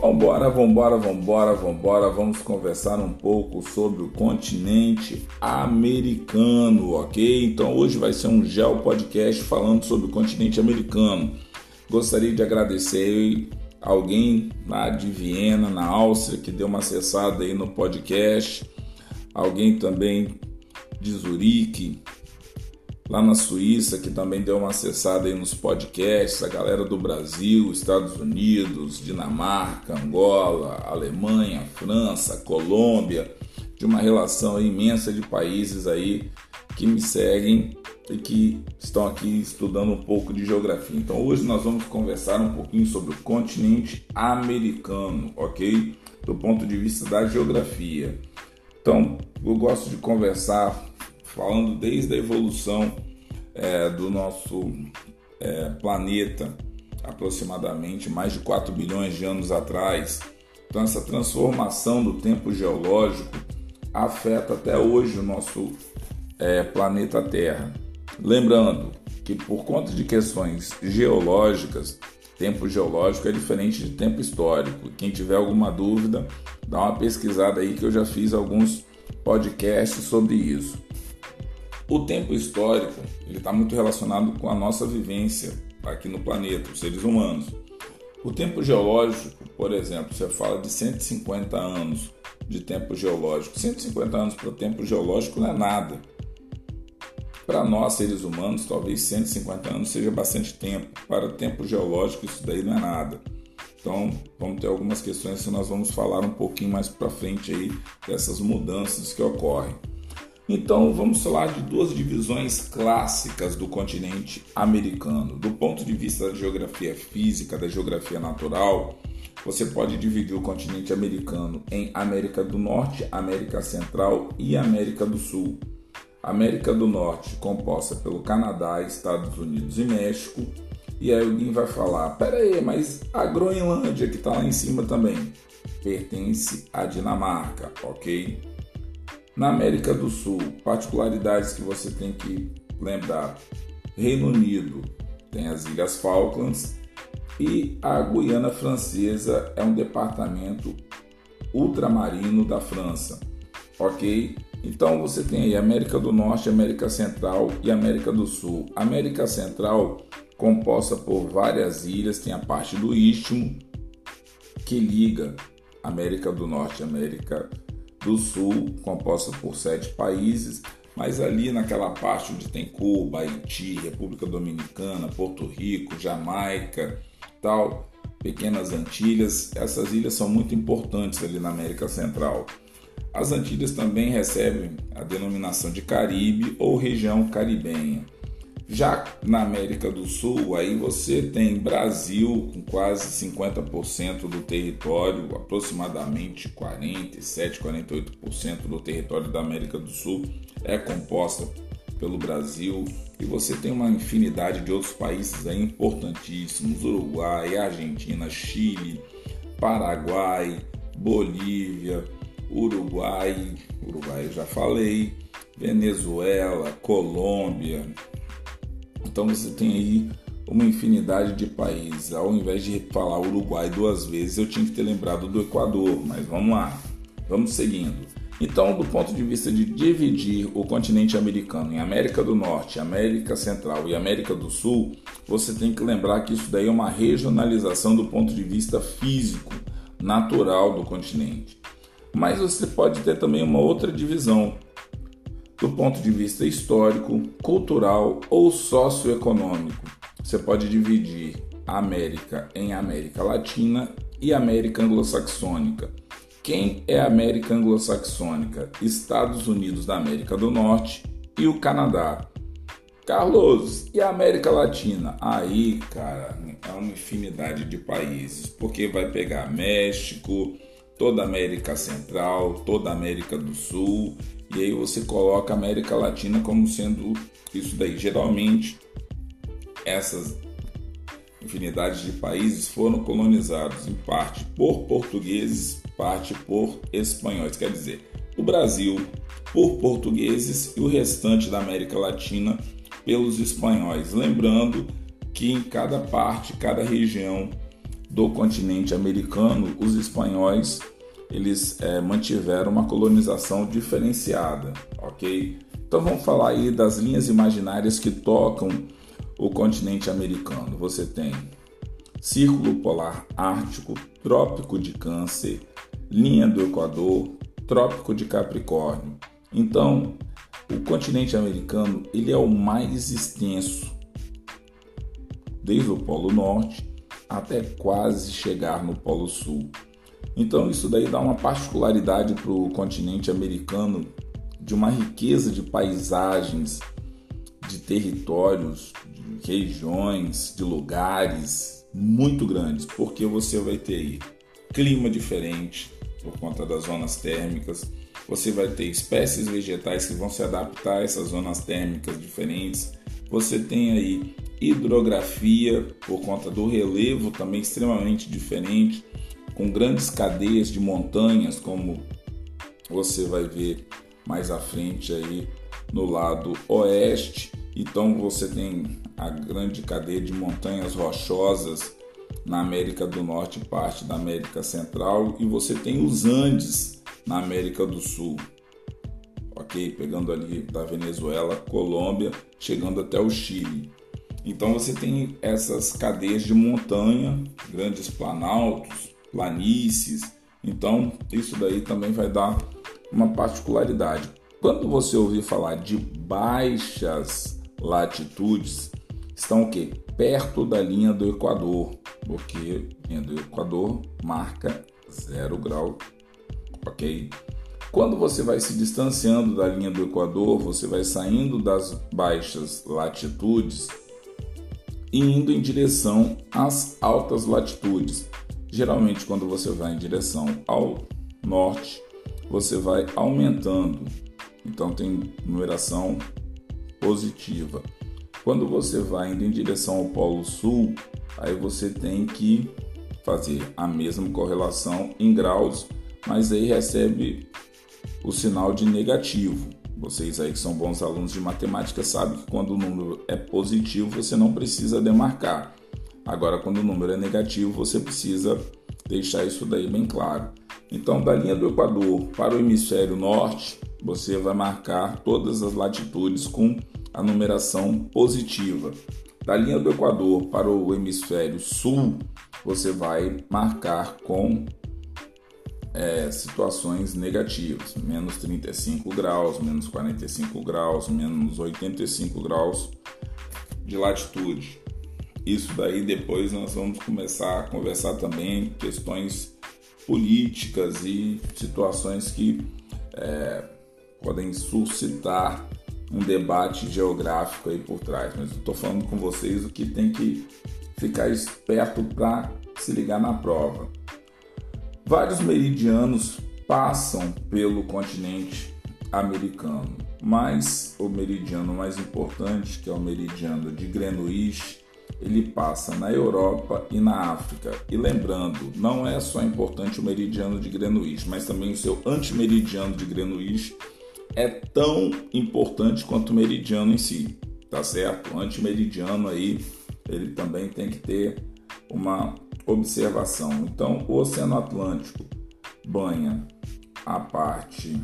Vambora, vambora, vambora, vambora. Vamos conversar um pouco sobre o continente americano, ok? Então hoje vai ser um gel podcast falando sobre o continente americano. Gostaria de agradecer alguém lá de Viena, na Áustria, que deu uma acessada aí no podcast. Alguém também de Zurique, lá na Suíça, que também deu uma acessada aí nos podcasts, a galera do Brasil, Estados Unidos, Dinamarca, Angola, Alemanha, França, Colômbia, de uma relação imensa de países aí que me seguem e que estão aqui estudando um pouco de geografia. Então hoje nós vamos conversar um pouquinho sobre o continente americano, ok? Do ponto de vista da geografia. Então eu gosto de conversar falando desde a evolução é, do nosso é, planeta, aproximadamente mais de 4 bilhões de anos atrás. Então, essa transformação do tempo geológico afeta até hoje o nosso é, planeta Terra. Lembrando que, por conta de questões geológicas, tempo geológico é diferente de tempo histórico. Quem tiver alguma dúvida, dá uma pesquisada aí que eu já fiz alguns podcasts sobre isso. O tempo histórico ele está muito relacionado com a nossa vivência aqui no planeta, os seres humanos. O tempo geológico, por exemplo, você fala de 150 anos de tempo geológico. 150 anos para o tempo geológico não é nada. Para nós, seres humanos, talvez 150 anos seja bastante tempo. Para o tempo geológico, isso daí não é nada. Então, vamos ter algumas questões que nós vamos falar um pouquinho mais para frente aí dessas mudanças que ocorrem. Então vamos falar de duas divisões clássicas do continente americano. Do ponto de vista da geografia física, da geografia natural, você pode dividir o continente americano em América do Norte, América Central e América do Sul. América do Norte, composta pelo Canadá, Estados Unidos e México. E aí alguém vai falar: pera aí, mas a Groenlândia, que está lá em cima também, pertence à Dinamarca, ok? Na América do Sul, particularidades que você tem que lembrar: Reino Unido tem as Ilhas Falklands e a Guiana Francesa é um departamento ultramarino da França, ok? Então você tem aí América do Norte, América Central e América do Sul. América Central composta por várias ilhas, tem a parte do Istmo que liga América do Norte América do Sul, composta por sete países, mas ali naquela parte onde tem Cuba, Haiti, República Dominicana, Porto Rico, Jamaica, tal, pequenas Antilhas, essas ilhas são muito importantes ali na América Central. As Antilhas também recebem a denominação de Caribe ou região caribenha. Já na América do Sul, aí você tem Brasil com quase 50% do território, aproximadamente 47, 48% do território da América do Sul é composta pelo Brasil. E você tem uma infinidade de outros países aí importantíssimos, Uruguai, Argentina, Chile, Paraguai, Bolívia, Uruguai, Uruguai eu já falei, Venezuela, Colômbia, então você tem aí uma infinidade de países. Ao invés de falar Uruguai duas vezes, eu tinha que ter lembrado do Equador, mas vamos lá, vamos seguindo. Então, do ponto de vista de dividir o continente americano em América do Norte, América Central e América do Sul, você tem que lembrar que isso daí é uma regionalização do ponto de vista físico, natural do continente. Mas você pode ter também uma outra divisão, do ponto de vista histórico, cultural ou socioeconômico. Você pode dividir a América em América Latina e América Anglo-Saxônica. Quem é a América Anglo-Saxônica? Estados Unidos da América do Norte e o Canadá. Carlos, e a América Latina? Aí, cara, é uma infinidade de países, porque vai pegar México, toda a América Central, toda a América do Sul e aí você coloca a América Latina como sendo isso daí. Geralmente, essas infinidades de países foram colonizados em parte por portugueses, parte por espanhóis. Quer dizer, o Brasil por portugueses e o restante da América Latina pelos espanhóis. Lembrando que em cada parte, cada região do continente americano, os espanhóis eles é, mantiveram uma colonização diferenciada, ok? Então vamos falar aí das linhas imaginárias que tocam o continente americano. Você tem Círculo Polar Ártico, Trópico de Câncer, Linha do Equador, Trópico de Capricórnio. Então, o continente americano ele é o mais extenso, desde o Polo Norte até quase chegar no Polo Sul. Então isso daí dá uma particularidade para o continente americano de uma riqueza de paisagens, de territórios, de regiões, de lugares muito grandes, porque você vai ter aí clima diferente por conta das zonas térmicas, você vai ter espécies vegetais que vão se adaptar a essas zonas térmicas diferentes, você tem aí hidrografia por conta do relevo também extremamente diferente com grandes cadeias de montanhas, como você vai ver mais à frente aí no lado oeste. Então você tem a grande cadeia de montanhas rochosas na América do Norte, parte da América Central, e você tem os Andes na América do Sul. OK? Pegando ali da Venezuela, Colômbia, chegando até o Chile. Então você tem essas cadeias de montanha, grandes planaltos, planícies. Então, isso daí também vai dar uma particularidade. Quando você ouvir falar de baixas latitudes, estão o que? Perto da linha do Equador, porque a linha do Equador marca zero grau, ok? Quando você vai se distanciando da linha do Equador, você vai saindo das baixas latitudes e indo em direção às altas latitudes. Geralmente, quando você vai em direção ao norte, você vai aumentando, então tem numeração positiva. Quando você vai indo em direção ao Polo Sul, aí você tem que fazer a mesma correlação em graus, mas aí recebe o sinal de negativo. Vocês aí que são bons alunos de matemática sabem que quando o número é positivo você não precisa demarcar. Agora, quando o número é negativo, você precisa deixar isso daí bem claro. Então, da linha do Equador para o hemisfério norte, você vai marcar todas as latitudes com a numeração positiva. Da linha do Equador para o hemisfério sul, você vai marcar com é, situações negativas, menos 35 graus, menos 45 graus, menos 85 graus de latitude. Isso daí depois nós vamos começar a conversar também questões políticas e situações que é, podem suscitar um debate geográfico aí por trás. Mas eu estou falando com vocês o que tem que ficar esperto para se ligar na prova. Vários meridianos passam pelo continente americano, mas o meridiano mais importante, que é o meridiano de Greenwich, ele passa na Europa e na África. E lembrando, não é só importante o meridiano de Greenwich, mas também o seu antimeridiano de Greenwich é tão importante quanto o meridiano em si, tá certo? O antimeridiano aí, ele também tem que ter uma observação. Então, o Oceano Atlântico banha a parte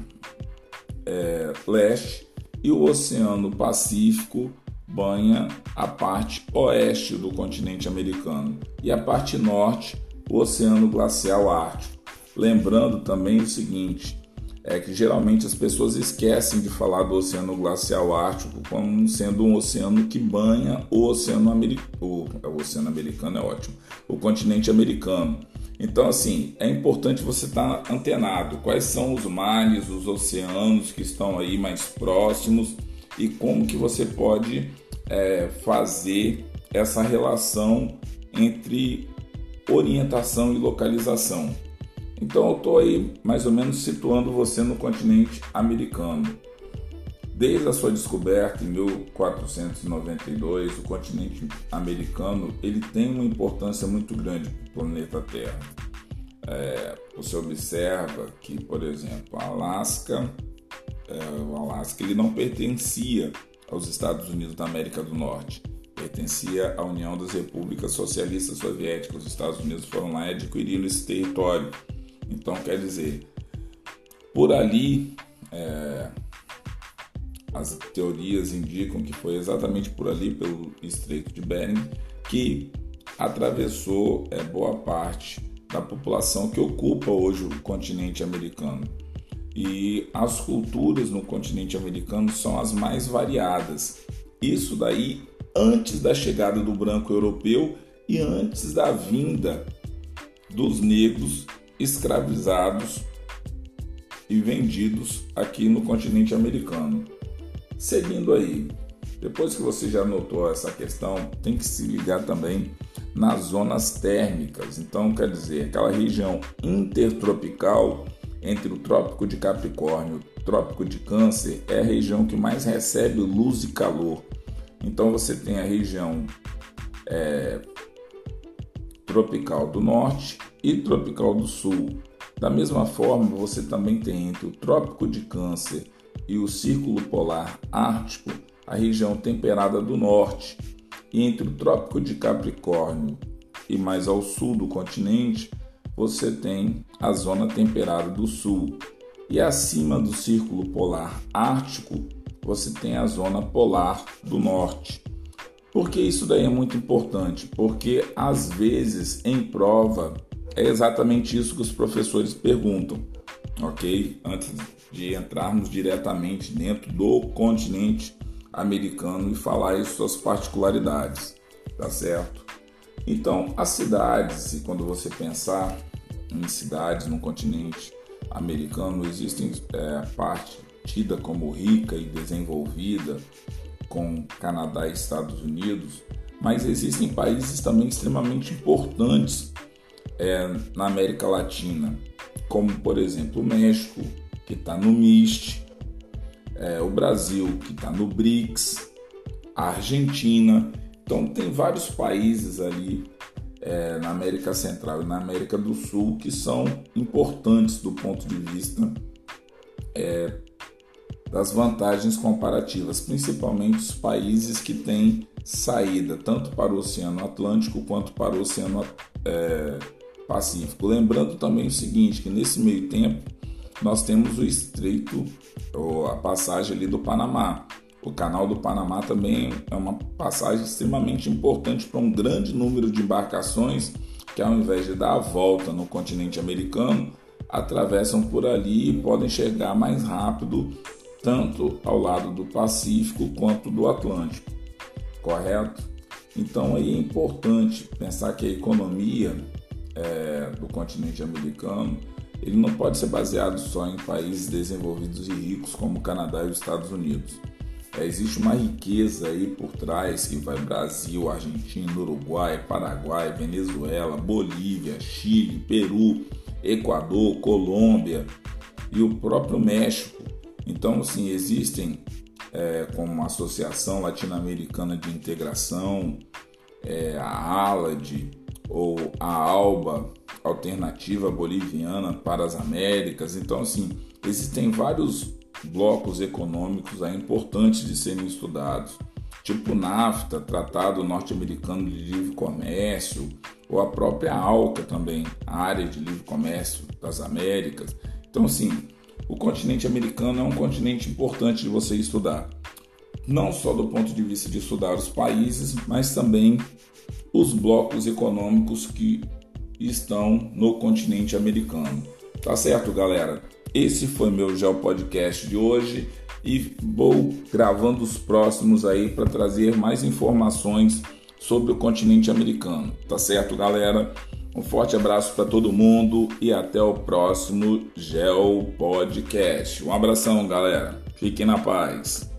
é, leste e o Oceano Pacífico banha a parte oeste do continente americano e a parte norte, o Oceano Glacial Ártico. Lembrando também o seguinte, é que geralmente as pessoas esquecem de falar do Oceano Glacial Ártico como sendo um oceano que banha o Oceano Americano, o, Oceano Americano é ótimo, o continente americano. Então, assim, é importante você estar antenado. Quais são os mares, os oceanos que estão aí mais próximos e como que você pode é, fazer essa relação entre orientação e localização. Então eu estou aí mais ou menos situando você no continente americano. Desde a sua descoberta em 1492, o continente americano ele tem uma importância muito grande para o planeta Terra. É, você observa que, por exemplo, Alasca, é, o Alasca ele não pertencia aos Estados Unidos da América do Norte. pertencia à União das Repúblicas Socialistas Soviéticas. Os Estados Unidos foram lá e adquiriram esse território. Então, quer dizer, por ali, é, as teorias indicam que foi exatamente por ali, pelo Estreito de Bering, que atravessou é, boa parte da população que ocupa hoje o continente americano. E as culturas no continente americano são as mais variadas. Isso daí antes da chegada do branco europeu e antes da vinda dos negros escravizados e vendidos aqui no continente americano. Seguindo aí, depois que você já notou essa questão, tem que se ligar também nas zonas térmicas. Então, quer dizer, aquela região intertropical entre o Trópico de Capricórnio e o Trópico de Câncer é a região que mais recebe luz e calor. Então, você tem a região é, tropical do norte e tropical do sul. Da mesma forma, você também tem entre o Trópico de Câncer e o Círculo Polar Ártico a região temperada do norte e entre o Trópico de Capricórnio e mais ao sul do continente, você tem a zona temperada do sul. E acima do Círculo Polar Ártico, você tem a zona polar do norte. Por que isso daí é muito importante? Porque às vezes em prova é exatamente isso que os professores perguntam, ok? Antes de entrarmos diretamente dentro do continente americano e falar as suas particularidades, tá certo? Então, as cidades, quando você pensar em cidades no continente americano, existem é, parte tida como rica e desenvolvida, com Canadá e Estados Unidos, mas existem países também extremamente importantes é, na América Latina, como por exemplo o México, que está no MIST, é, o Brasil, que está no BRICS, a Argentina. Então, tem vários países ali é, na América Central e na América do Sul que são importantes do ponto de vista é, das vantagens comparativas, principalmente os países que têm saída tanto para o Oceano Atlântico quanto para o Oceano é, Pacífico. Lembrando também o seguinte, que nesse meio tempo nós temos o estreito, ou a passagem ali do Panamá. O canal do Panamá também é uma passagem extremamente importante para um grande número de embarcações que, ao invés de dar a volta no continente americano, atravessam por ali e podem chegar mais rápido, tanto ao lado do Pacífico quanto do Atlântico. Correto? Então aí é importante pensar que a economia é, do continente americano ele não pode ser baseado só em países desenvolvidos e ricos como o Canadá e os Estados Unidos. Existe uma riqueza aí por trás que vai Brasil, Argentina, Uruguai, Paraguai, Venezuela, Bolívia, Chile, Peru, Equador, Colômbia e o próprio México. Então, assim, existem é, como a Associação Latino-Americana de Integração, é, a ALAD ou a ALBA, Alternativa Boliviana para as Américas. Então, assim, existem vários blocos econômicos aí importantes de serem estudados, tipo NAFTA, Tratado Norte-Americano de Livre Comércio, ou a própria ALCA também, Área de Livre Comércio das Américas. Então, assim, o continente americano é um continente importante de você estudar, não só do ponto de vista de estudar os países, mas também os blocos econômicos que estão no continente americano. Tá certo, galera? Esse foi meu Geo Podcast de hoje e vou gravando os próximos aí para trazer mais informações sobre o continente americano. Tá certo, galera? Um forte abraço para todo mundo e até o próximo Geo Podcast. Um abração, galera. Fiquem na paz.